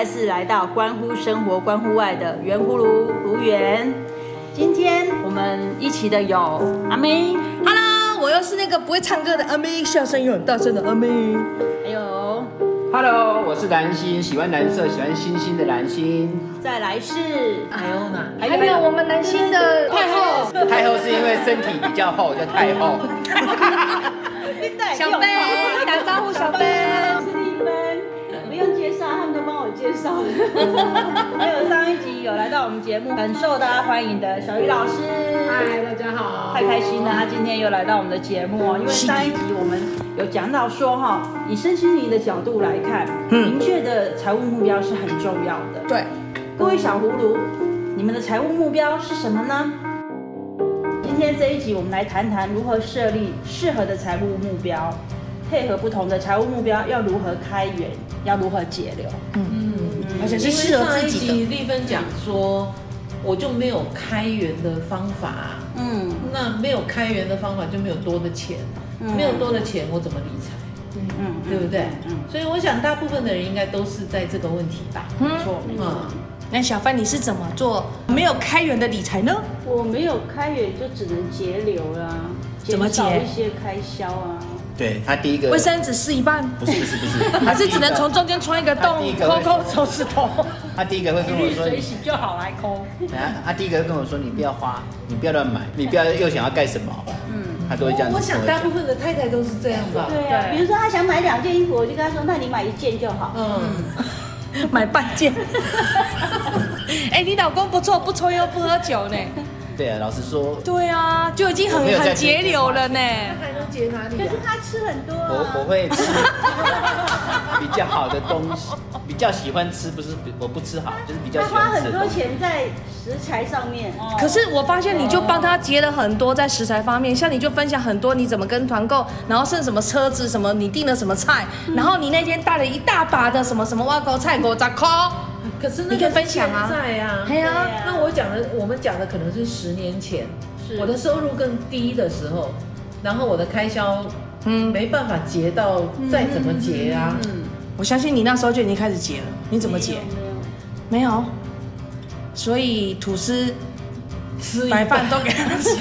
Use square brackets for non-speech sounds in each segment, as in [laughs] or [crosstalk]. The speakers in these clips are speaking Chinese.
再次来到关乎生活、关乎爱的圆葫芦芦园。今天我们一起的有阿妹，Hello，我又是那个不会唱歌的阿妹，笑声又很大声的阿妹。还有，Hello，我是蓝心，喜欢蓝色、喜欢星星的蓝心。再来是还有呢？还有我们蓝心的太后，太后是因为身体比较厚，叫太后。[laughs] 小飞，打招呼，小飞。还有上一集有来到我们节目，很受大家欢迎的小鱼老师。嗨，大家好，太开心了，他今天又来到我们的节目哦。因为上一集我们有讲到说哈，以身心灵的角度来看，明确的财务目标是很重要的。对，各位小葫芦，你们的财务目标是什么呢？今天这一集我们来谈谈如何设立适合的财务目标，配合不同的财务目标要如何开源，要如何节流。嗯嗯。而且是适合自己的。因为上一集丽芬讲说，我就没有开源的方法。嗯，那没有开源的方法就没有多的钱，嗯、没有多的钱我怎么理财？嗯嗯，对不对？嗯，所以我想大部分的人应该都是在这个问题吧。没错，嗯。那小范你是怎么做没有开源的理财呢？我没有开源就只能节流啦，怎么节？减少一些开销啊。对他第一个卫生纸撕一半，不是不是不是，[laughs] 还是只能从中间穿一个洞，抠抠手指头。他第一个会跟我说，水洗就好来抠。他他第一个会跟我说，你不要花，你不要乱买，[laughs] 你不要又想要干什么？嗯，他都会这样子。我想大部分的太太都是这样吧。对啊，比如说他想买两件衣服，我就跟他说，那你买一件就好。嗯，[laughs] 买半件。哎，你老公不错，不抽烟不喝酒呢。对啊，老实说，对啊，就已经很很节流了呢。他还能节哪里？可是他吃很多。我我会吃 [laughs] 比较好的东西，比较喜欢吃，不是我不吃好，就是比较喜欢吃。他花很多钱在食材上面。可是我发现你就帮他节了很多在食材方面，像你就分享很多你怎么跟团购，然后剩什么车子什么，你订了什么菜，然后你那天带了一大把的什么什么挖沟菜沟杂扣。可是那个现在啊，对啊，那我讲的，我们讲的可能是十年前，是。我的收入更低的时候，然后我的开销，嗯，没办法节到再怎么节啊，嗯，我相信你那时候就已经开始节了，你怎么节？没有，所以吐司、吃白饭都给他吃，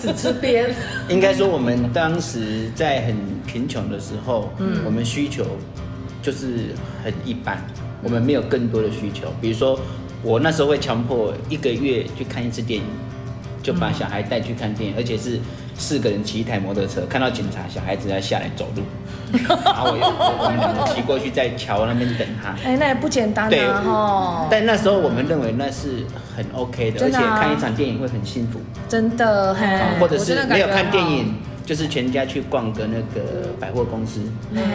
只吃边。[laughs] 应该说我们当时在很贫穷的时候，嗯，我们需求就是很一般。我们没有更多的需求，比如说，我那时候会强迫一个月去看一次电影，就把小孩带去看电影，而且是四个人骑一台摩托车，看到警察，小孩子要下来走路，[laughs] 然后我我们两个骑过去，在桥那边等他。哎，那也不简单啊！对哦。但那时候我们认为那是很 OK 的，而且看一场电影会很幸福。真的，或者是没有看电影，就是全家去逛个那个百货公司，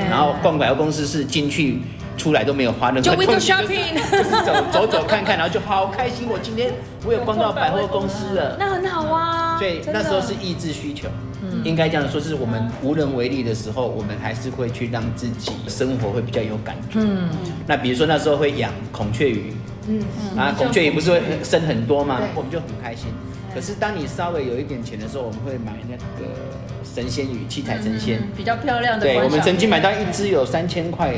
然后逛百货公司是进去。出来都没有花任何钱，就 window shopping，就是走走走看看，然后就好开心。我今天我有逛到百货公司了，那很好啊。所以那时候是抑制需求，嗯，应该这样说，是我们无能为力的时候，我们还是会去让自己生活会比较有感觉。嗯，那比如说那时候会养孔雀鱼，嗯啊，孔雀鱼不是会生很多吗？我们就很开心。可是当你稍微有一点钱的时候，我们会买那个神仙鱼，七彩神仙，比较漂亮的。对，我们曾经买到一只有三千块。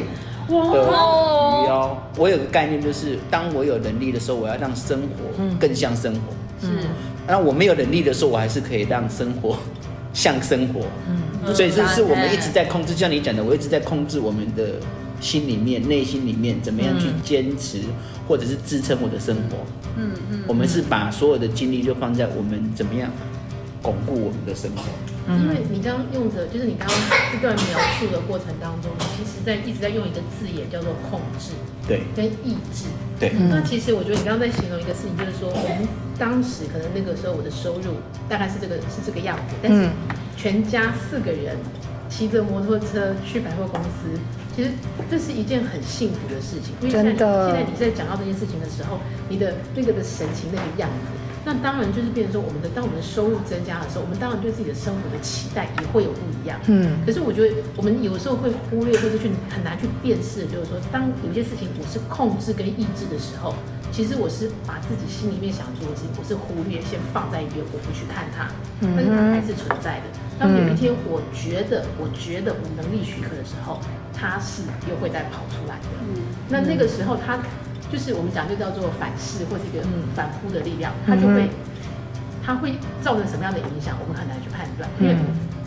哇鱼哦！我有个概念，就是当我有能力的时候，我要让生活更像生活。是，那我没有能力的时候，我还是可以让生活像生活。嗯，所以这是我们一直在控制，就像你讲的，我一直在控制我们的心里面、内心里面，怎么样去坚持，或者是支撑我的生活。嗯嗯，我们是把所有的精力就放在我们怎么样巩固我们的生活。因为你刚刚用的，就是你刚刚这段描述的过程当中，其实在一直在用一个字眼叫做控制，对，跟抑制，对。那其实我觉得你刚刚在形容一个事情，就是说我们当时可能那个时候我的收入大概是这个是这个样子，但是全家四个人骑着摩托车去百货公司，其实这是一件很幸福的事情。因为现在现在你在讲到这件事情的时候，你的那个的神情那个样子。那当然就是变成说，我们的当我们的收入增加的时候，我们当然对自己的生活的期待也会有不一样。嗯。可是我觉得我们有时候会忽略，或者去很难去辨识，就是说，当有些事情我是控制跟抑制的时候，其实我是把自己心里面想做的事情，我是忽略，先放在一边，我不去看它，但是它还是存在的。那当有一天我觉得，我觉得我能力许可的时候，它是又会再跑出来的。嗯，那那个时候它就是我们讲就叫做反噬或者一个反扑的力量，它就会，它会造成什么样的影响，我们很难去判断，因为。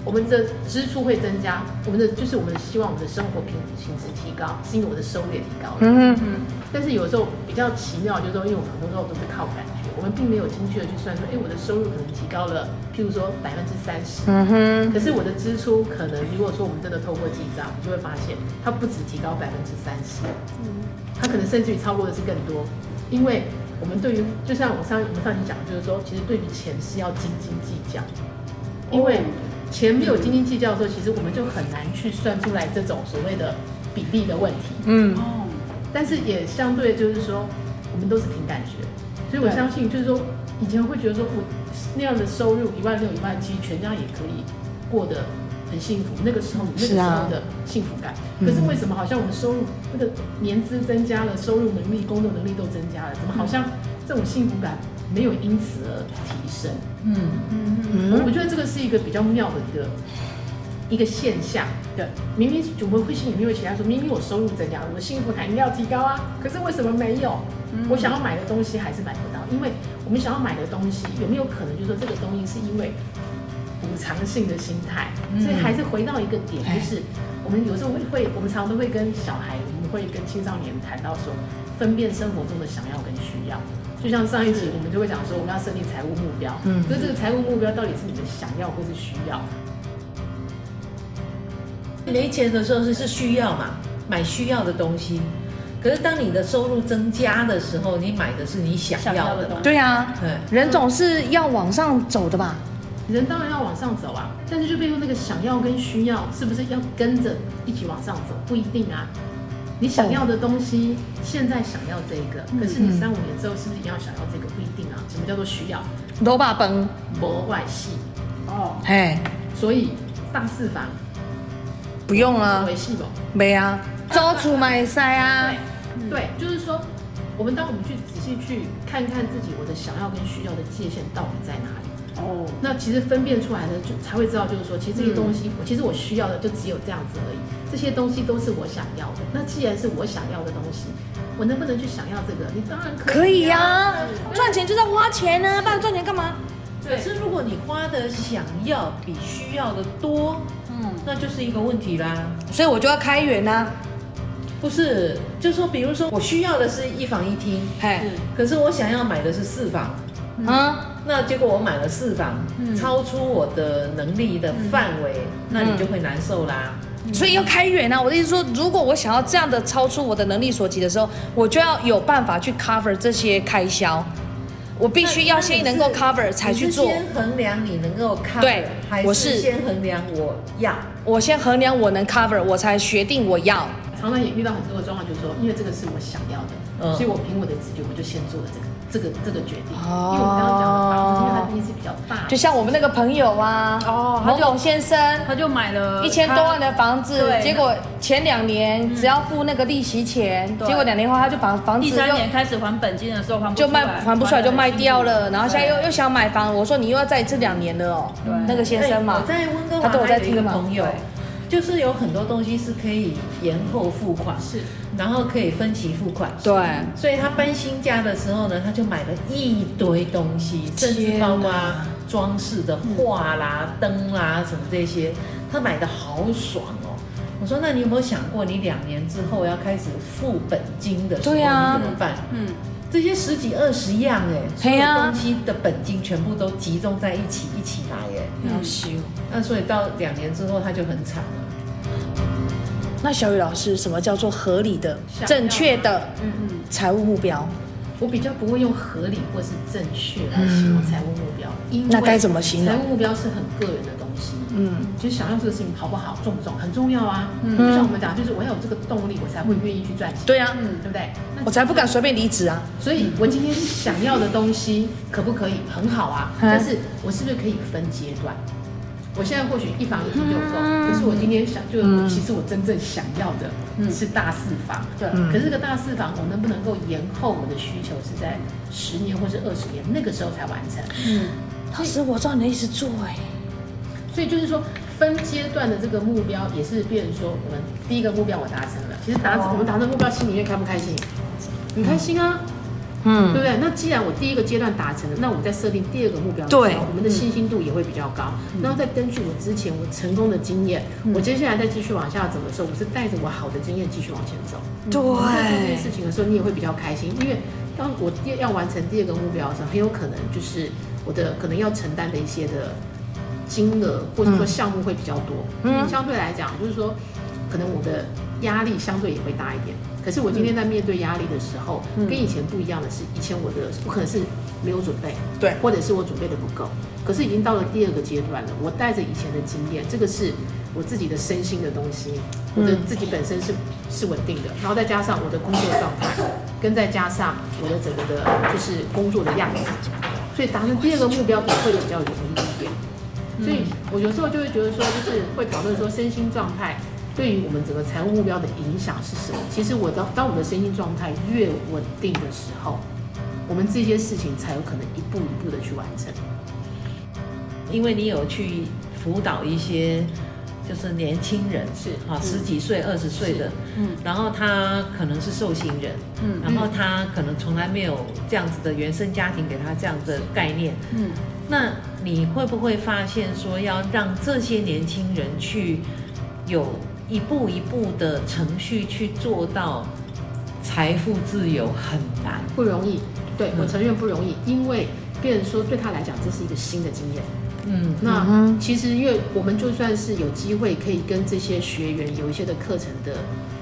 我们的支出会增加，我们的就是我们希望我们的生活品品质提高，是因为我的收入也提高了。嗯嗯。但是有时候比较奇妙，就是说，因为我们很多时候都是靠感觉，我们并没有精确的去算说，哎，我的收入可能提高了，譬如说百分之三十。嗯哼。可是我的支出可能，如果说我们真的透过记账，你就会发现它不止提高百分之三十，嗯，它可能甚至于超过的是更多，因为我们对于就像我上我们上期讲，就是说，其实对于钱是要斤斤计较，因为。钱没有斤斤计较的时候，其实我们就很难去算出来这种所谓的比例的问题。嗯，哦，但是也相对就是说，我们都是凭感觉，所以我相信就是说，以前会觉得说我那样的收入一万六、一万七，全家也可以过得很幸福。那个时候你，那个时候的幸福感。可是为什么好像我们收入那个年资增加了，收入能力、工作能力都增加了，怎么好像这种幸福感？没有因此而提升，嗯嗯嗯，我觉得这个是一个比较妙的一个一个现象。对，明明我们会心里面会期待说，明明我收入增加了，我的幸福感应该要提高啊，可是为什么没有？我想要买的东西还是买不到，因为我们想要买的东西有没有可能就是说这个东西是因为补偿性的心态，所以还是回到一个点，就是我们有时候会，我们常常都会跟小孩，我们会跟青少年谈到说，分辨生活中的想要跟需要。就像上一集我们就会讲说，我们要设定财务目标。嗯，可是这个财务目标到底是你的想要或是需要？没钱的时候是是需要嘛，买需要的东西。可是当你的收入增加的时候，你买的是你想要的东西。对啊，人总是要往上走的吧？人当然要往上走啊，但是就变成那个想要跟需要是不是要跟着一起往上走？不一定啊。你想要的东西，现在想要这个，可是你三五年之后是不是也要想要这个？不一定啊。什么叫做需要？罗巴崩，博外系。哦，嘿，所以大四房不用啊，维系不？没啊，招出买塞啊。对，就是说，我们当我们去仔细去看看自己，我的想要跟需要的界限到底在哪里？哦，那其实分辨出来的就才会知道，就是说，其实这些东西，我其实我需要的就只有这样子而已。这些东西都是我想要的。那既然是我想要的东西，我能不能去想要这个？你当然可以。可以呀，赚钱就是要花钱呢，不然赚钱干嘛？可是如果你花的想要比需要的多，嗯，那就是一个问题啦。所以我就要开源呐。不是，就说比如说我需要的是一房一厅，嘿，可是我想要买的是四房，嗯。那结果我买了四房，嗯、超出我的能力的范围，嗯、那你就会难受啦。嗯、所以要开源啊！我的意思说，如果我想要这样的超出我的能力所及的时候，我就要有办法去 cover 这些开销。我必须要先能够 cover 才去做。先衡量你能够 cover，对，还是先衡量我要？我先衡量我能 cover，我才决定我要。常常也遇到很多的状况，就是说，因为这个是我想要的，嗯、所以我凭我的直觉，我就先做了这个。这个这个决定，因为我们刚刚讲的房子，因为它毕竟是比较大，就像我们那个朋友啊，哦，某某先生，他就买了一千多万的房子，结果前两年只要付那个利息钱，结果两年后他就把房子，第三年开始还本金的时候还就卖还不出来就卖掉了，然后现在又又想买房，我说你又要再这两年了哦，那个先生嘛，我在温哥华，他都有在听嘛，朋友。就是有很多东西是可以延后付款，是，然后可以分期付款，对。所以他搬新家的时候呢，他就买了一堆东西，甚至包括装饰的画啦、灯啦什么这些，他买的好爽哦。我说，那你有没有想过，你两年之后要开始付本金的时候，你怎么办？嗯，这些十几二十样哎，所有东西的本金全部都集中在一起，一起来哎，要修。那所以到两年之后他就很惨了。那小雨老师，什么叫做合理的、正确的嗯嗯财务目标？我比较不会用合理或是正确来形容财务目标，因为那该怎么形容？财务目标是很个人的东西。嗯，其实想要这个事情好不好、重不重很重要啊。嗯，就像我们讲，就是我要有这个动力，我才会愿意去赚钱。对啊，嗯，对不对？我才不敢随便离职啊。所以我今天想要的东西可不可以很好啊？但是我是不是可以分阶段？我现在或许一房一厅就够，可是我今天想，就其实我真正想要的是大四房。对，可是这个大四房，我能不能够延后我的需求是在十年或是二十年那个时候才完成？嗯，老师，我照你的意思做哎。所以就是说分阶段的这个目标也是变成说，我们第一个目标我达成了，其实达成我们达成目标，心里面开不开心？很开心啊。嗯，对不对？那既然我第一个阶段达成了，那我们再设定第二个目标的时候，对，我们的信心度也会比较高。嗯、然后再根据我之前我成功的经验，嗯、我接下来再继续往下走的时候，我是带着我好的经验继续往前走。对，在做这件事情的时候，你也会比较开心，因为当我要完成第二个目标的时候，很有可能就是我的可能要承担的一些的金额或者说项目会比较多。嗯，相对来讲，就是说可能我的压力相对也会大一点。可是我今天在面对压力的时候，嗯、跟以前不一样的是，以前我的不可能是没有准备，对，或者是我准备的不够。可是已经到了第二个阶段了，我带着以前的经验，这个是我自己的身心的东西，我的自己本身是是稳定的，然后再加上我的工作状态，跟再加上我的整个的就是工作的样子，所以达成第二个目标也会比较容易一点。所以我有时候就会觉得说，就是会讨论说身心状态。对于我们整个财务目标的影响是什么？其实我当当我们的身心状态越稳定的时候，我们这些事情才有可能一步一步的去完成。因为你有去辅导一些就是年轻人，是啊，十几岁、二十岁的，嗯，然后他可能是受刑人，嗯，然后他可能从来没有这样子的原生家庭给他这样的概念，嗯，那你会不会发现说要让这些年轻人去有？一步一步的程序去做到财富自由很难，不容易。对，我承认不容易，嗯、因为别人说对他来讲这是一个新的经验。嗯，那其实因为我们就算是有机会可以跟这些学员有一些的课程的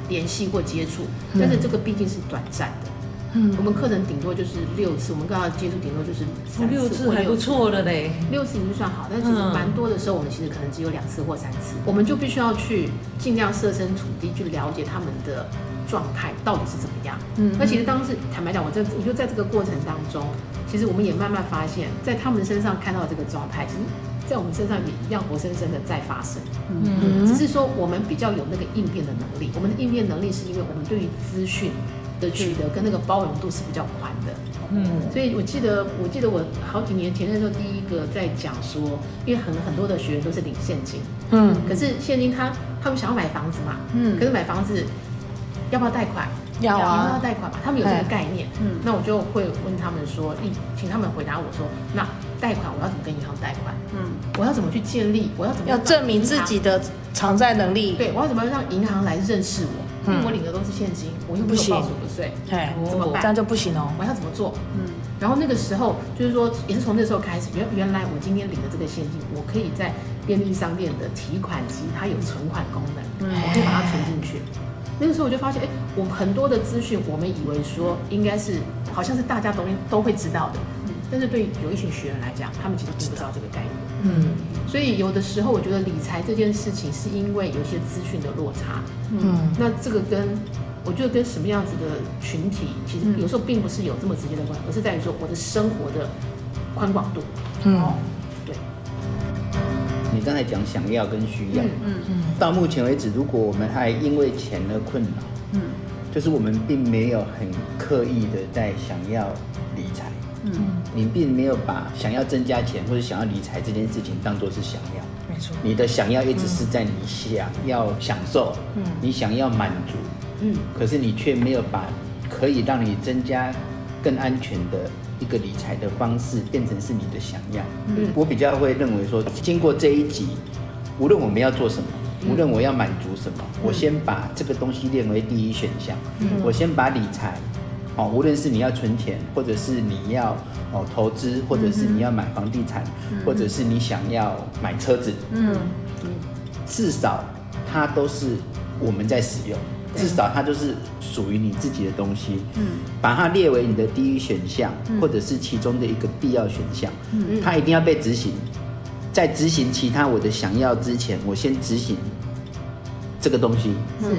联系或接触，但是这个毕竟是短暂的。嗯，我们课程顶多就是六次，我们刚刚接触顶多就是三次六次，还不错了嘞。六次已经算好，但其实蛮多的时候，我们其实可能只有两次或三次。我们就必须要去尽量设身处地去了解他们的状态到底是怎么样。嗯，那其实当时坦白讲，我在我就在这个过程当中，其实我们也慢慢发现，在他们身上看到这个状态，其实在我们身上也一样活生生的在发生。嗯，只是说我们比较有那个应变的能力，我们的应变能力是因为我们对于资讯。的取得跟那个包容度是比较宽的，嗯，所以我记得，我记得我好几年前的时候，第一个在讲说，因为很很多的学员都是领现金，嗯，可是现金他他们想要买房子嘛，嗯，可是买房子要不要贷款？要啊，要贷款嘛，他们有这个概念，嗯，那我就会问他们说，请他们回答我说，那贷款我要怎么跟银行贷款？嗯，我要怎么去建立？我要怎么要证明自己的偿债能力？对，我要怎么让银行来认识我？因为我领的都是现金，我又不有报所得税，对，怎么办？这样就不行哦。我要怎么做？嗯，然后那个时候就是说，也是从那时候开始，原原来我今天领的这个现金，我可以在便利商店的提款机，它有存款功能，我可以把它存进去。那个时候我就发现，哎，我很多的资讯，我们以为说应该是好像是大家都都会知道的，但是对有一群学员来讲，他们其实并不知道这个概念。嗯，所以有的时候我觉得理财这件事情是因为有些资讯的落差。嗯，那这个跟我觉得跟什么样子的群体，其实有时候并不是有这么直接的关系，而是在于说我的生活的宽广度。嗯，对。你刚才讲想要跟需要，嗯嗯，到目前为止，如果我们还因为钱而困扰，嗯，就是我们并没有很刻意的在想要理财。嗯，你并没有把想要增加钱或者想要理财这件事情当做是想要，没错，你的想要一直是在你想要享受，嗯，你想要满足，嗯，可是你却没有把可以让你增加更安全的一个理财的方式变成是你的想要。嗯，我比较会认为说，经过这一集，无论我们要做什么，无论我要满足什么，我先把这个东西列为第一选项，嗯，我先把理财。哦，无论是你要存钱，或者是你要哦投资，或者是你要买房地产，嗯、或者是你想要买车子，嗯，至少它都是我们在使用，至少它就是属于你自己的东西，嗯，把它列为你的第一选项，嗯、或者是其中的一个必要选项，嗯，它一定要被执行，在执行其他我的想要之前，我先执行。这个东西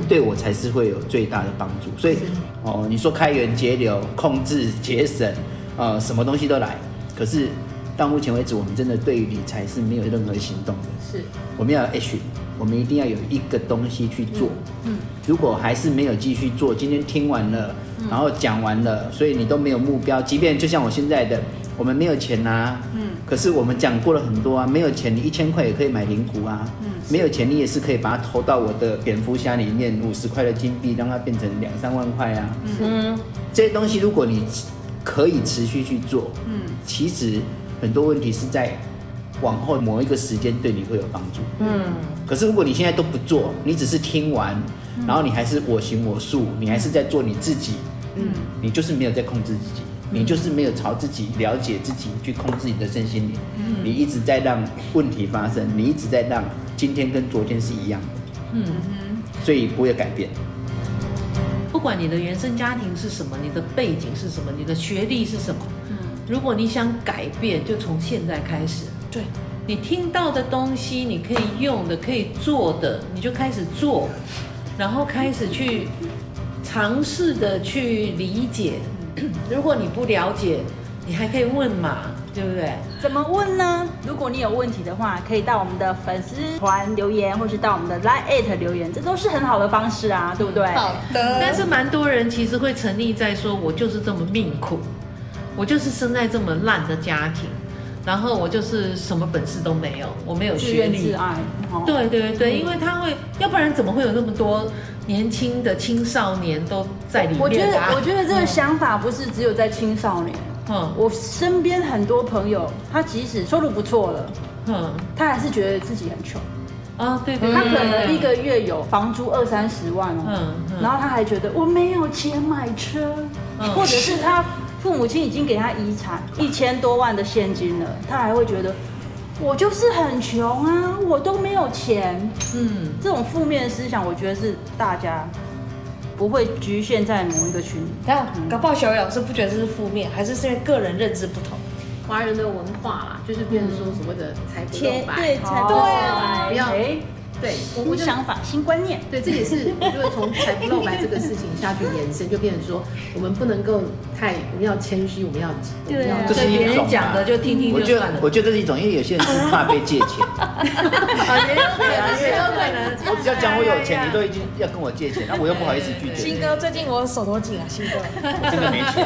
对我才是会有最大的帮助，所以哦，你说开源节流、控制节省，呃，什么东西都来。可是到目前为止，我们真的对于理财是没有任何行动的。是，我们要有 action，我们一定要有一个东西去做。嗯，如果还是没有继续做，今天听完了，然后讲完了，所以你都没有目标，即便就像我现在的我们没有钱呐、啊，嗯，可是我们讲过了很多啊，没有钱你一千块也可以买灵股啊，嗯，没有钱你也是可以把它投到我的蝙蝠侠里面，五十块的金币让它变成两三万块啊，嗯，这些东西如果你可以持续去做，嗯，其实很多问题是在往后某一个时间对你会有帮助，嗯，可是如果你现在都不做，你只是听完，然后你还是我行我素，你还是在做你自己，嗯，你就是没有在控制自己。你就是没有朝自己了解自己去控制你的身心灵，嗯，你一直在让问题发生，你一直在让今天跟昨天是一样的，嗯哼，所以不会改变。不管你的原生家庭是什么，你的背景是什么，你的学历是什么，嗯，如果你想改变，就从现在开始。对，你听到的东西，你可以用的，可以做的，你就开始做，然后开始去尝试的去理解。如果你不了解，你还可以问嘛，对不对？怎么问呢？如果你有问题的话，可以到我们的粉丝团留言，或是到我们的 Line@ 留言，这都是很好的方式啊，对不对？好的。但是蛮多人其实会沉溺在说，我就是这么命苦，我就是生在这么烂的家庭，然后我就是什么本事都没有，我没有学历。自怨自艾。对对对，因为他会，要不然怎么会有那么多？年轻的青少年都在里面。我觉得，我觉得这个想法不是只有在青少年。嗯，我身边很多朋友，他即使收入不错了，嗯，他还是觉得自己很穷。啊，对对。他可能一个月有房租二三十万哦，嗯，然后他还觉得我没有钱买车，或者是他父母亲已经给他遗产一千多万的现金了，他还会觉得。我就是很穷啊，我都没有钱。嗯，这种负面的思想，我觉得是大家不会局限在某一个群体。但搞不好小雨老师不觉得这是负面，还是是因为个人认知不同？华人的文化啦，就是变成说所谓的财不露白，对，财不露白，不要。对，新想法、新观念，对，这也是我觉得从财不露白这个事情下去延伸，就变成说，我们不能够太，我们要谦虚，我们要，对啊，这是一种讲的就听听就算了。我觉得这是一种，因为有些人是怕被借钱。[laughs] 也有可能，[laughs] 也有可能。我只要讲我有钱，你都已经要跟我借钱，那我又不好意思拒绝。新哥，最近我手头紧啊，新哥，[laughs] 我真的没钱。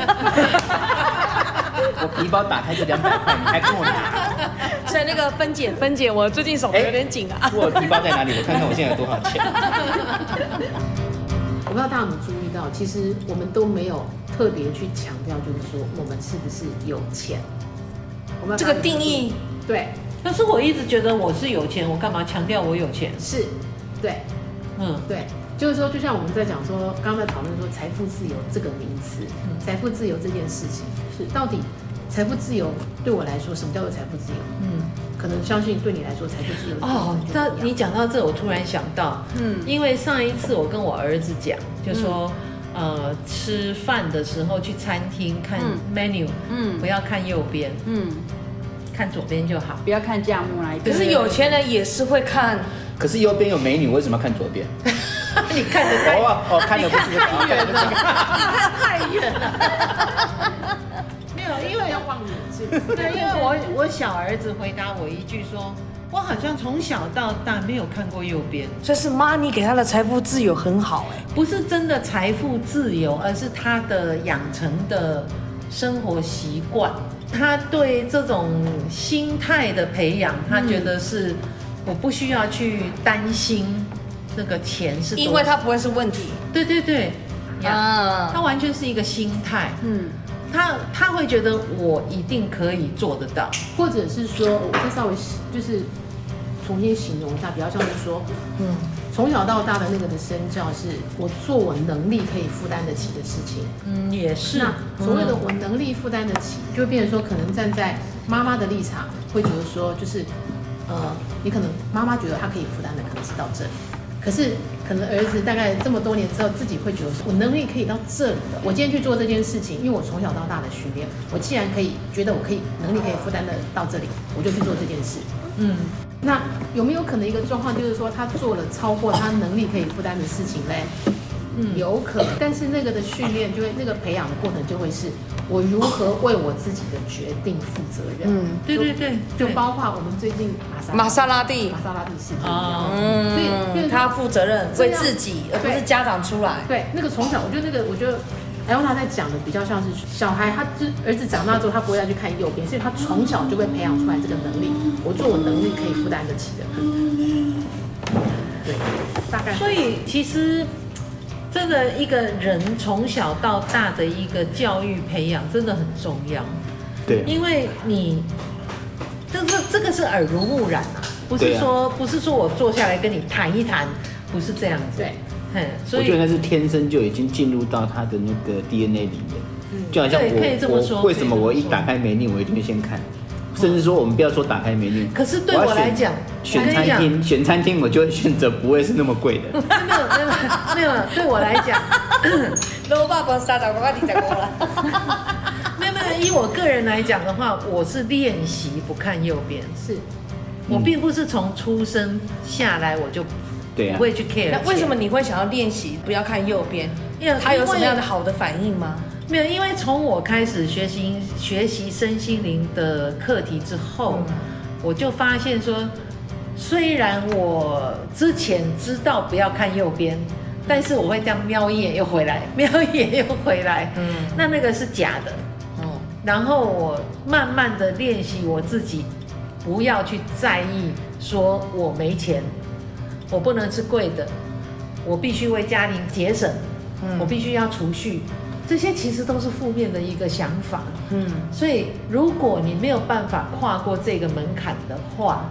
我皮包打开就两百块，你还跟我拿？[laughs] 所以那个分解分解，我最近手头有点紧啊。我皮包在哪里？我看看我现在有多少钱。[laughs] 我不知道大家有没有注意到，其实我们都没有特别去强调，就是说我们是不是有钱。我们这个定义对，但是我一直觉得我是有钱，我干嘛强调我有钱？是，对，嗯，对。就是说，就像我们在讲说，刚刚在讨论说财富自由这个名词，财富自由这件事情是到底财富自由对我来说，什么叫做财富自由？嗯，可能相信对你来说，财富自由哦。那你讲到这，我突然想到，嗯，因为上一次我跟我儿子讲，就说，呃，吃饭的时候去餐厅看 menu，嗯，不要看右边，嗯，看左边就好，不要看价目来。可是有钱人也是会看，可是右边有美女，为什么要看左边？[laughs] 你看的太哦哦，看的不是太远了，太远了。因为要望远镜。[laughs] 对，因为我我小儿子回答我一句说，我好像从小到大没有看过右边。所以是妈，你给他的财富自由很好哎，不是真的财富自由，而是他的养成的生活习惯，他对这种心态的培养，他觉得是我不需要去担心。那个钱是，因为他不会是问题。对对对，啊，他完全是一个心态。嗯，他他会觉得我一定可以做得到，或者是说，我再稍微就是重新形容一下，比较像是说，嗯，从小到大的那个的身教是我做我能力可以负担得起的事情。嗯，也是。那所谓的我能力负担得起，就变成说，可能站在妈妈的立场，会觉得说，就是呃，你可能妈妈觉得她可以负担的，可能是到这里。可是，可能儿子大概这么多年之后，自己会觉得说，我能力可以到这里的。我今天去做这件事情，因为我从小到大的训练，我既然可以觉得我可以能力可以负担的到这里，我就去做这件事。嗯，那有没有可能一个状况，就是说他做了超过他能力可以负担的事情嘞？嗯，有可能。但是那个的训练就会，那个培养的过程就会是。我如何为我自己的决定负责任？嗯，对对对，就包括我们最近玛莎玛莎拉蒂，玛莎拉蒂事件一样，所以他要负责任，为自己，而不是家长出来。对，那个从小，我觉得那个，我觉得艾欧娜在讲的比较像是小孩，他就儿子长大之后，他不会再去看右边，所以他从小就被培养出来这个能力。我做我能力可以负担得起的。对，大概。所以其实这个一个人从小到大的一个教育培养真的很重要。对，因为你这个这个是耳濡目染啊，不是说、啊、不是说我坐下来跟你谈一谈，不是这样子。对。所以我觉得那是天生就已经进入到他的那个 DNA 里面，嗯，就好像我，我为什么我一打开 menu 我一定会先看，甚至说我们不要说打开 menu，可是对我来讲，选餐厅选餐厅我就会选择不会是那么贵的，[laughs] 没有没有没有，对我来讲，[laughs] 罗爸爸沙达我跟你讲过了，[laughs] 没有没有，以我个人来讲的话，我是练习不看右边，是我并不是从出生下来我就。对啊，不会去 care。那为什么你会想要练习不要看右边？因为他有什么样的好的反应吗？没有，因为从我开始学习学习身心灵的课题之后，嗯、我就发现说，虽然我之前知道不要看右边，但是我会这样瞄一眼又回来，[laughs] 瞄一眼又回来。嗯，那那个是假的。哦、嗯，然后我慢慢的练习我自己，不要去在意说我没钱。我不能吃贵的，我必须为家庭节省，嗯，我必须要储蓄，这些其实都是负面的一个想法，嗯，所以如果你没有办法跨过这个门槛的话，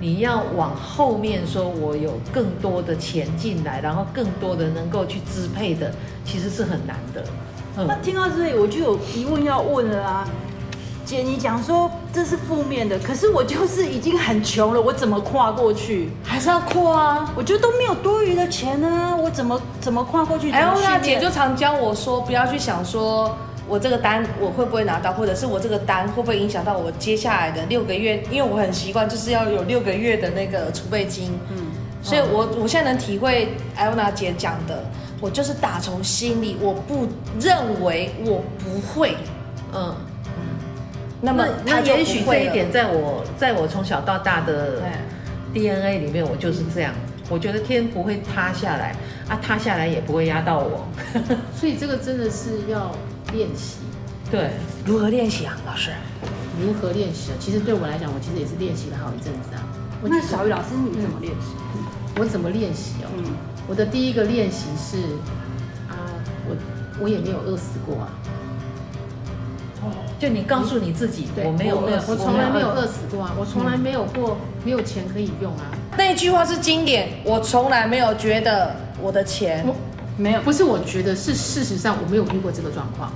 你要往后面说，我有更多的钱进来，然后更多的能够去支配的，其实是很难的。嗯，那听到这里，我就有疑问要问了啊。姐，你讲说这是负面的，可是我就是已经很穷了，我怎么跨过去？还是要跨啊！我觉得都没有多余的钱啊，我怎么怎么跨过去？哎，欧娜姐就常教我说，不要去想说我这个单我会不会拿到，或者是我这个单会不会影响到我接下来的六个月？因为我很习惯就是要有六个月的那个储备金，嗯，所以我我现在能体会艾欧娜姐讲的，我就是打从心里，我不认为我不会，嗯。那么，那也许这一点，在我在我从小到大的 DNA 里面，我就是这样。我觉得天不会塌下来，啊，塌下来也不会压到我。所以这个真的是要练习。[laughs] 对，如何练习啊，老师？如何练习？其实对我来讲，我其实也是练习了好一阵子啊。那小雨老师，你怎么练习？我怎么练习哦？嗯，我的第一个练习是啊，我我也没有饿死过啊。就你告诉你自己，我没有饿死，我从来没有饿死。过啊，我从来没有过没有钱可以用啊。那一句话是经典，我从来没有觉得我的钱。没有，不是我觉得，是事实上我没有遇过这个状况。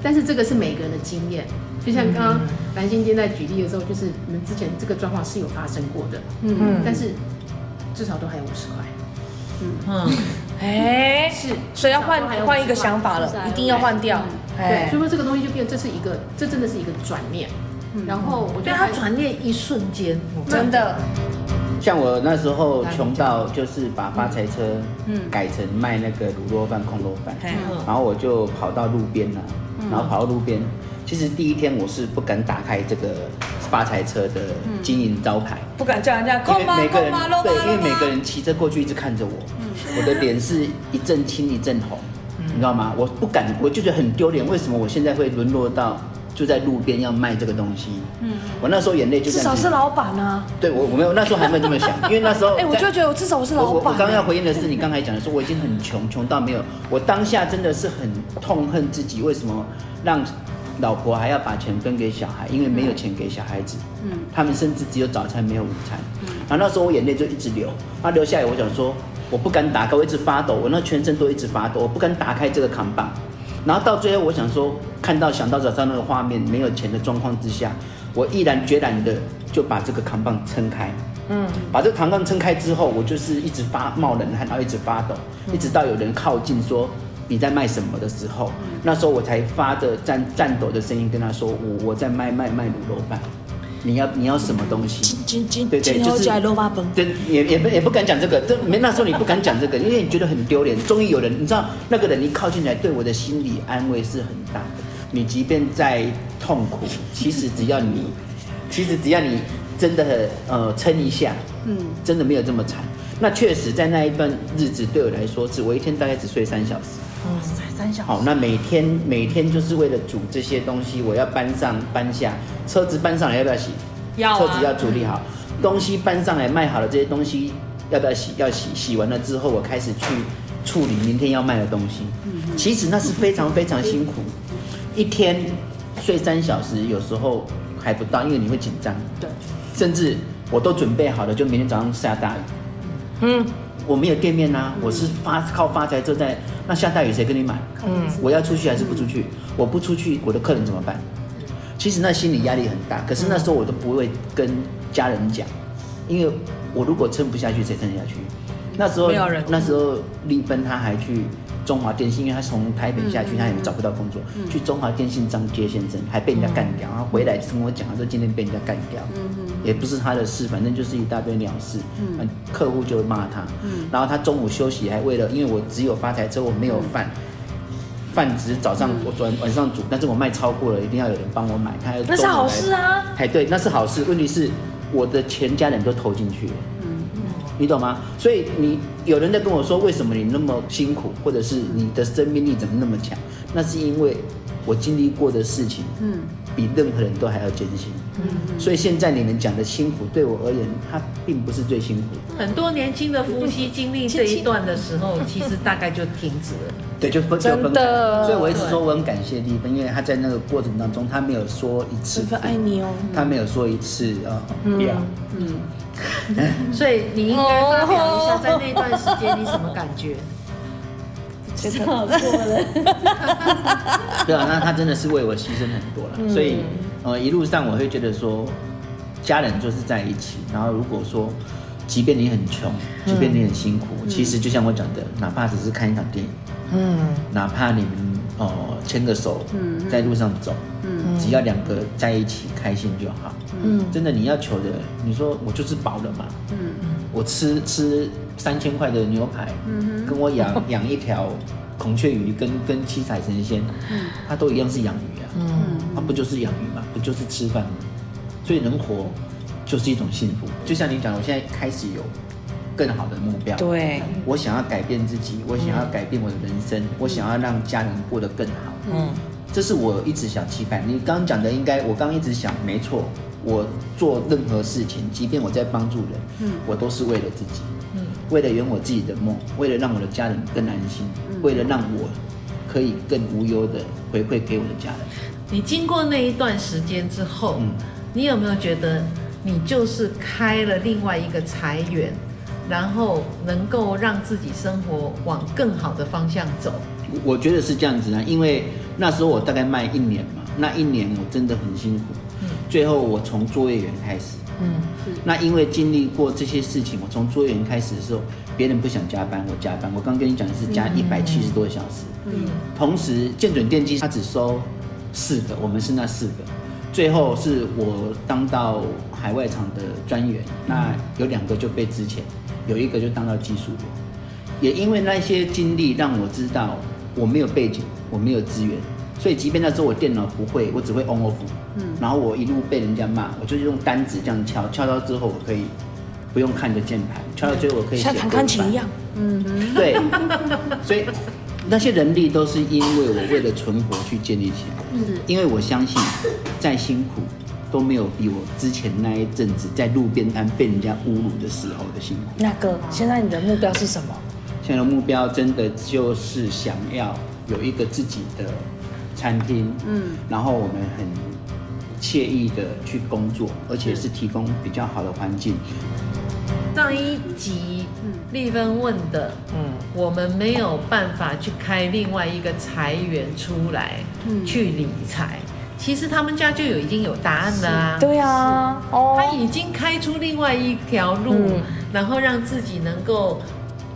但是这个是每个人的经验，就像刚刚蓝心今天在举例的时候，就是你们之前这个状况是有发生过的，嗯，但是至少都还有五十块，嗯。嗯，哎，是，所以要换换一个想法了，一定要换掉。对，所以说这个东西就变，这是一个，这真的是一个转念。嗯、然后我觉得他转念一瞬间，真的。像我那时候穷到就是把发财车嗯。改成卖那个卤肉饭、空肉饭，嗯、然后我就跑到路边了，然后跑到路边。其实第一天我是不敢打开这个发财车的经营招牌，不敢叫人家，因为每个人对，因为每个人骑车过去一直看着我，我的脸是一阵青一阵红。你知道吗？我不敢，我就觉得很丢脸。为什么我现在会沦落到就在路边要卖这个东西？嗯，我那时候眼泪就至少是老板啊。对，我我没有那时候还没有这么想，因为那时候 [laughs] 哎，我就觉得我至少我是老板。我刚刚要回应的是你刚才讲的说我已经很穷，穷到没有。我当下真的是很痛恨自己，为什么让老婆还要把钱分给小孩？因为没有钱给小孩子。嗯，他们甚至只有早餐没有午餐。嗯，然后那时候我眼泪就一直流，他流下来，我想说。我不敢打开，我一直发抖，我那全身都一直发抖，我不敢打开这个扛棒。然后到最后，我想说，看到想到早上那个画面，没有钱的状况之下，我毅然决然的就把这个扛棒撑开。嗯，把这个扛棒撑开之后，我就是一直发冒冷汗，然后一直发抖，一直到有人靠近说你在卖什么的时候，那时候我才发着颤颤抖的声音跟他说，我我在卖卖卖卤肉饭。你要你要什么东西？对对，就是对，也也不也不敢讲这个，这没那时候你不敢讲这个，因为你觉得很丢脸。终于有人，你知道那个人一靠近来，对我的心理安慰是很大的。你即便再痛苦，其实只要你，其实只要你真的呃撑一下，嗯，真的没有这么惨。那确实在那一段日子对我来说，只我一天大概只睡三小时。哇塞，三小时。好，那每天每天就是为了煮这些东西，我要搬上搬下，车子搬上来要不要洗？要啊车子要处理好，东西搬上来卖好了，这些东西要不要洗？要洗，洗完了之后，我开始去处理明天要卖的东西。其实那是非常非常辛苦，一天睡三小时，有时候还不到，因为你会紧张。对，甚至我都准备好了，就明天早上下大雨。嗯，我没有店面啊，我是发靠发财车在，那下大雨谁跟你买？嗯我要出去还是不出去？我不出去，我的客人怎么办？其实那心理压力很大，可是那时候我都不会跟家人讲，因为我如果撑不下去，谁撑得下去？那时候那时候丽芬她还去中华电信，因为她从台北下去，她也找不到工作，去中华电信张杰先生，还被人家干掉，然后回来跟我讲，他说今天被人家干掉，也不是他的事，反正就是一大堆鸟事，嗯，客户就骂他，嗯然后他中午休息还为了，因为我只有发财车，我没有饭。饭只是早上我晚晚上煮，但是我卖超过了，一定要有人帮我买。他要那是好事啊。哎，对，那是好事。问题是我的全家人都投进去了，嗯嗯，你懂吗？所以你有人在跟我说，为什么你那么辛苦，或者是你的生命力怎么那么强？那是因为我经历过的事情，嗯，比任何人都还要艰辛。嗯，所以现在你们讲的辛苦，对我而言，它并不是最辛苦。很多年轻的夫妻经历这一段的时候，其实大概就停止了。对，就分就分真的开。所以我一直说我很感谢丽芬，因为她在那个过程当中，她没有说一次爱你哦，她没有说一次啊不要。所以你应该发表一下，在那段时间你什么感觉？觉得好过了。[laughs] 对啊，那他真的是为我牺牲很多了，所以呃一路上我会觉得说，家人就是在一起。然后如果说，即便你很穷，即便你很辛苦，其实就像我讲的，哪怕只是看一场电影，嗯，哪怕你们哦牵个手，在路上走，嗯，只要两个在一起开心就好，嗯，真的你要求的，你说我就是饱了嘛，嗯，我吃吃三千块的牛排，嗯，跟我养养一条孔雀鱼跟跟七彩神仙，嗯，它都一样是养鱼啊，嗯，它不就是养鱼嘛，不就是吃饭吗？所以能活就是一种幸福。就像你讲，我现在开始有更好的目标，对，我想要改变自己，我想要改变我的人生，我想要让家人过得更好。嗯，这是我一直想期盼。你刚刚讲的应该，我刚刚一直想，没错，我做任何事情，即便我在帮助人，嗯，我都是为了自己，嗯，为了圆我自己的梦，为了让我的家人更安心，为了让我可以更无忧的回馈给我的家人。你经过那一段时间之后，嗯。你有没有觉得你就是开了另外一个财源，然后能够让自己生活往更好的方向走？我觉得是这样子啊，因为那时候我大概卖一年嘛，那一年我真的很辛苦，嗯，最后我从作业员开始，嗯，那因为经历过这些事情，我从作业员开始的时候，别人不想加班，我加班，我刚跟你讲的是加一百七十多个小时，嗯，同时建准电机它只收四个，我们是那四个。最后是我当到海外厂的专员，那有两个就被资遣，有一个就当到技术员。也因为那些经历，让我知道我没有背景，我没有资源，所以即便那时候我电脑不会，我只会 on off，嗯，然后我一路被人家骂，我就是用单子这样敲，敲到之后我可以不用看着键盘，敲到最后我可以。像弹钢琴一样，嗯，对，所以。那些人力都是因为我为了存活去建立起来，嗯，因为我相信，再辛苦都没有比我之前那一阵子在路边摊被人家侮辱的时候的辛苦。那个，现在你的目标是什么？现在的目标真的就是想要有一个自己的餐厅，嗯，然后我们很惬意的去工作，而且是提供比较好的环境。上一集丽芬问的，嗯，我们没有办法去开另外一个财源出来，嗯，去理财。其实他们家就有已经有答案了啊。对啊，哦，他已经开出另外一条路，嗯，然后让自己能够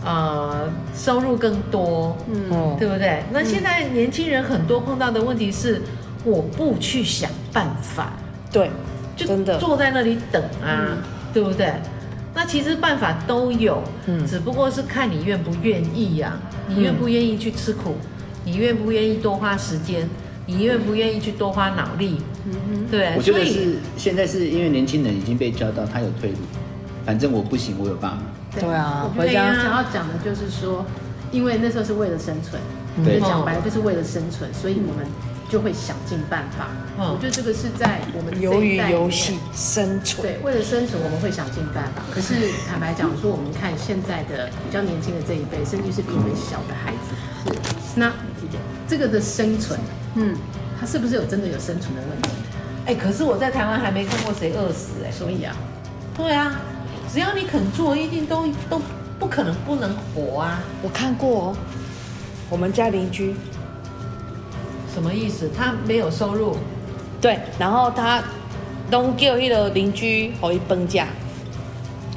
呃收入更多，嗯，对不对？那现在年轻人很多碰到的问题是，我不去想办法，对，就真的。坐在那里等啊，嗯，对不对？那其实办法都有，嗯，只不过是看你愿不愿意呀、啊。你愿不愿意去吃苦？你愿不愿意多花时间？你愿不愿意去多花脑力？对。我觉得是现在是因为年轻人已经被教到他有退路，反正我不行，我有爸妈。对啊，我觉得想要讲的就是说，因为那时候是为了生存，对讲白了就是为了生存，所以我们就会想尽办法。嗯我觉得这个是在我们这鱿鱼一代里面游戏生存。对，为了生存，我们会想尽办法。可是坦白讲，说我们看现在的比较年轻的这一辈，甚至是比我们小的孩子，是那这个的生存，嗯，他是不是有真的有生存的问题？哎，可是我在台湾还没看过谁饿死哎。所以啊，对啊，只要你肯做，一定都都不可能不能活啊。我看过哦，我们家邻居，什么意思？他没有收入，对，然后他都叫那个邻居回分家，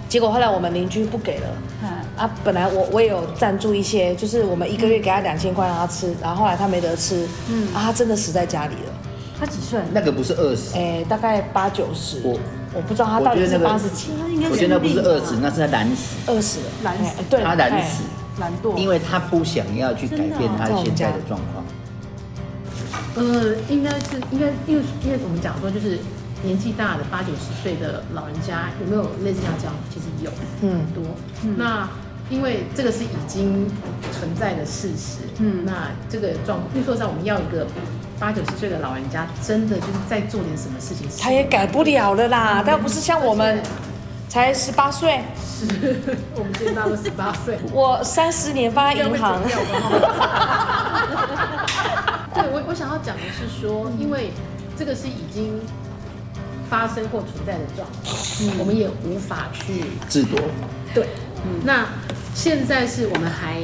结果后来我们邻居不给了。嗯，啊，本来我我也有赞助一些，就是我们一个月给他两千块让他吃，然后后来他没得吃，嗯，啊，他真的死在家里了，他几岁？那个不是二十，哎，大概八九十，我我不知道他到底是我觉得那个八十几，我觉得那不是饿死，那是他懒死，二十。了，懒死。哎对，他懒哎死，懒惰。因为他不想要去改变他现在的状况。呃，应该是应该，因为因为我们讲说，就是年纪大的八九十岁的老人家有没有类似像这样？其实有，嗯很多。那因为这个是已经存在的事实，嗯，那这个状，比如说实在，我们要一个八九十岁的老人家，真的就是在做点什么事情，他也改不了了啦，但不是像我们才十八岁，是，我们现在都十八岁。我三十年放在银行，[laughs] 对我，我想要讲的是说，因为这个是已经发生或存在的状况，我们也无法去制夺，对。那现在是我们还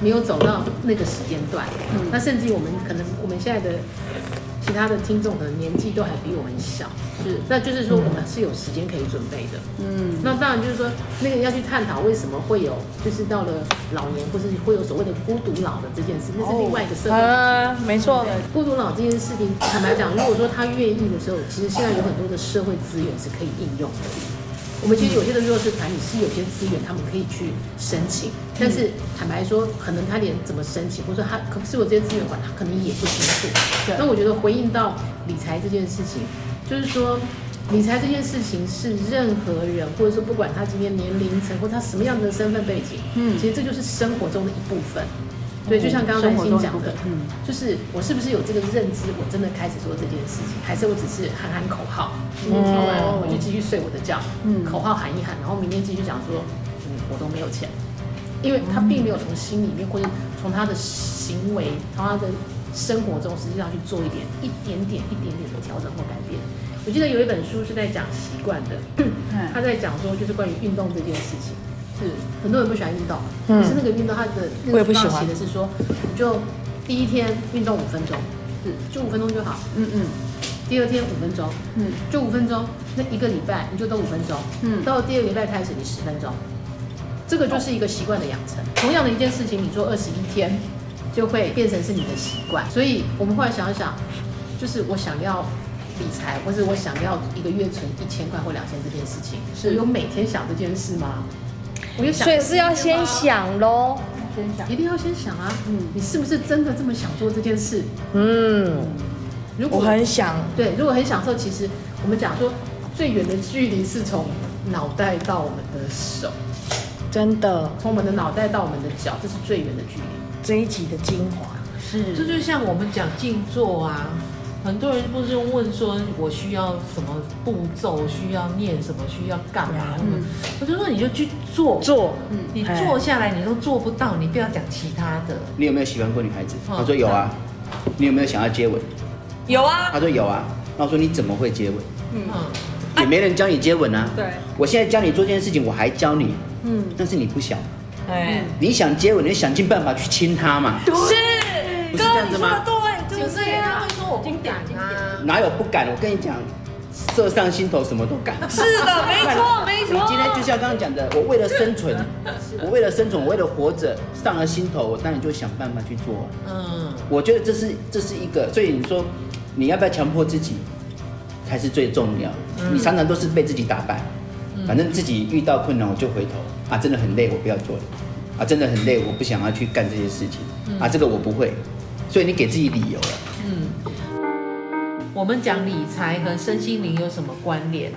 没有走到那个时间段，那甚至于我们可能我们现在的其他的听众的年纪都还比我们小，是，那就是说我们是有时间可以准备的，嗯。那当然就是说那个要去探讨为什么会有，就是到了老年或是会有所谓的孤独老的这件事，那是另外一个社会。啊，没错，孤独老这件事情，坦白讲，如果说他愿意的时候，其实现在有很多的社会资源是可以应用的。我们其实有些的弱势团体是有些资源，他们可以去申请，但是坦白说，可能他连怎么申请，或者说他可不是我这些资源管，他可能也不清楚。那我觉得回应到理财这件事情，就是说理财这件事情是任何人，或者说不管他今天年龄层或他什么样的身份背景，嗯，其实这就是生活中的一部分。对，就像刚刚南星讲的，嗯，就是我是不是有这个认知，我真的开始做这件事情，还是我只是喊喊口号，今天听完我就继续睡我的觉，嗯，口号喊一喊，然后明天继续讲说，嗯，我都没有钱，因为他并没有从心里面或者从他的行为，从他的生活中实际上去做一点一点点一点点的调整或改变。我记得有一本书是在讲习惯的，他在讲说就是关于运动这件事情。是很多人不喜欢运动，可是那个运动，它的那个书上写的是说，你就第一天运动五分钟，是就五分钟就好，嗯嗯。第二天五分钟，嗯，就五分钟。那一个礼拜你就都五分钟，嗯。到第二个礼拜开始你十分钟，这个就是一个习惯的养成。同样的一件事情，你做二十一天，就会变成是你的习惯。所以我们后来想一想，就是我想要理财，或是我想要一个月存一千块或两千这件事情，是有每天想这件事吗？所以是要先想喽，先想，一定要先想啊。嗯，你是不是真的这么想做这件事？嗯，如果我很想，对，如果很享受，其实我们讲说最远的距离是从脑袋到我们的手，真的，从我们的脑袋到我们的脚，这是最远的距离。这一集的精华。是，这就像我们讲静坐啊。很多人不是问说，我需要什么步骤，需要念什么，需要干嘛？嗯，我就说你就去做做，嗯，你做下来你都做不到，你不要讲其他的。你有没有喜欢过女孩子？他说有啊。你有没有想要接吻？有啊。他说有啊。那我说你怎么会接吻？嗯，也没人教你接吻啊。对。我现在教你做这件事情，我还教你。嗯。但是你不想。哎。你想接吻，你就想尽办法去亲她嘛。是。不是这样子吗？对，就是人他会说我不敢啊。哪有不敢？我跟你讲，射上心头什么都敢。是的，没错，[laughs] 没错。你今天就像刚刚讲的，我为了生存，[laughs] 我为了生存，我为了活着，上了心头，我当然就想办法去做。嗯，我觉得这是这是一个，所以你说你要不要强迫自己，才是最重要。你常常都是被自己打败，反正自己遇到困难我就回头啊，真的很累，我不要做了啊，真的很累，我不想要去干这些事情啊，这个我不会，所以你给自己理由了。嗯。我们讲理财和身心灵有什么关联？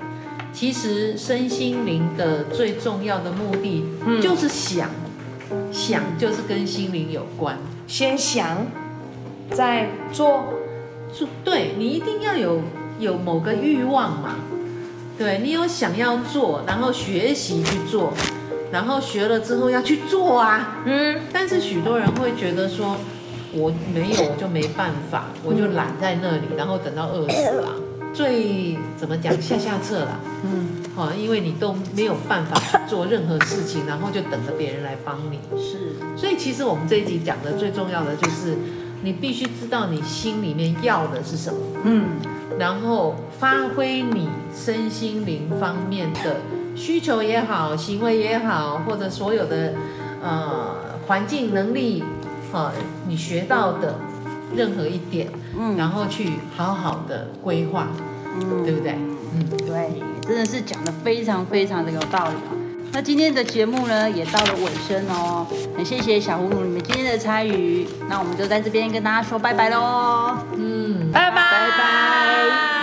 其实身心灵的最重要的目的就是想，想就是跟心灵有关，先想，再做。做对，你一定要有有某个欲望嘛，对，你有想要做，然后学习去做，然后学了之后要去做啊。嗯。但是许多人会觉得说，我没有我就没办法，我就懒在那里，然后等到饿死了。最怎么讲下下策了？嗯。好，因为你都没有办法去做任何事情，然后就等着别人来帮你。是。所以其实我们这一集讲的最重要的就是。你必须知道你心里面要的是什么，嗯，然后发挥你身心灵方面的需求也好，行为也好，或者所有的呃环境能力，呃，你学到的任何一点，嗯，然后去好好的规划，嗯，对不对？嗯，对，真的是讲的非常非常的有道理啊。那今天的节目呢，也到了尾声哦，很谢谢小葫芦你们今天的参与，那我们就在这边跟大家说拜拜喽，嗯，拜拜。拜拜。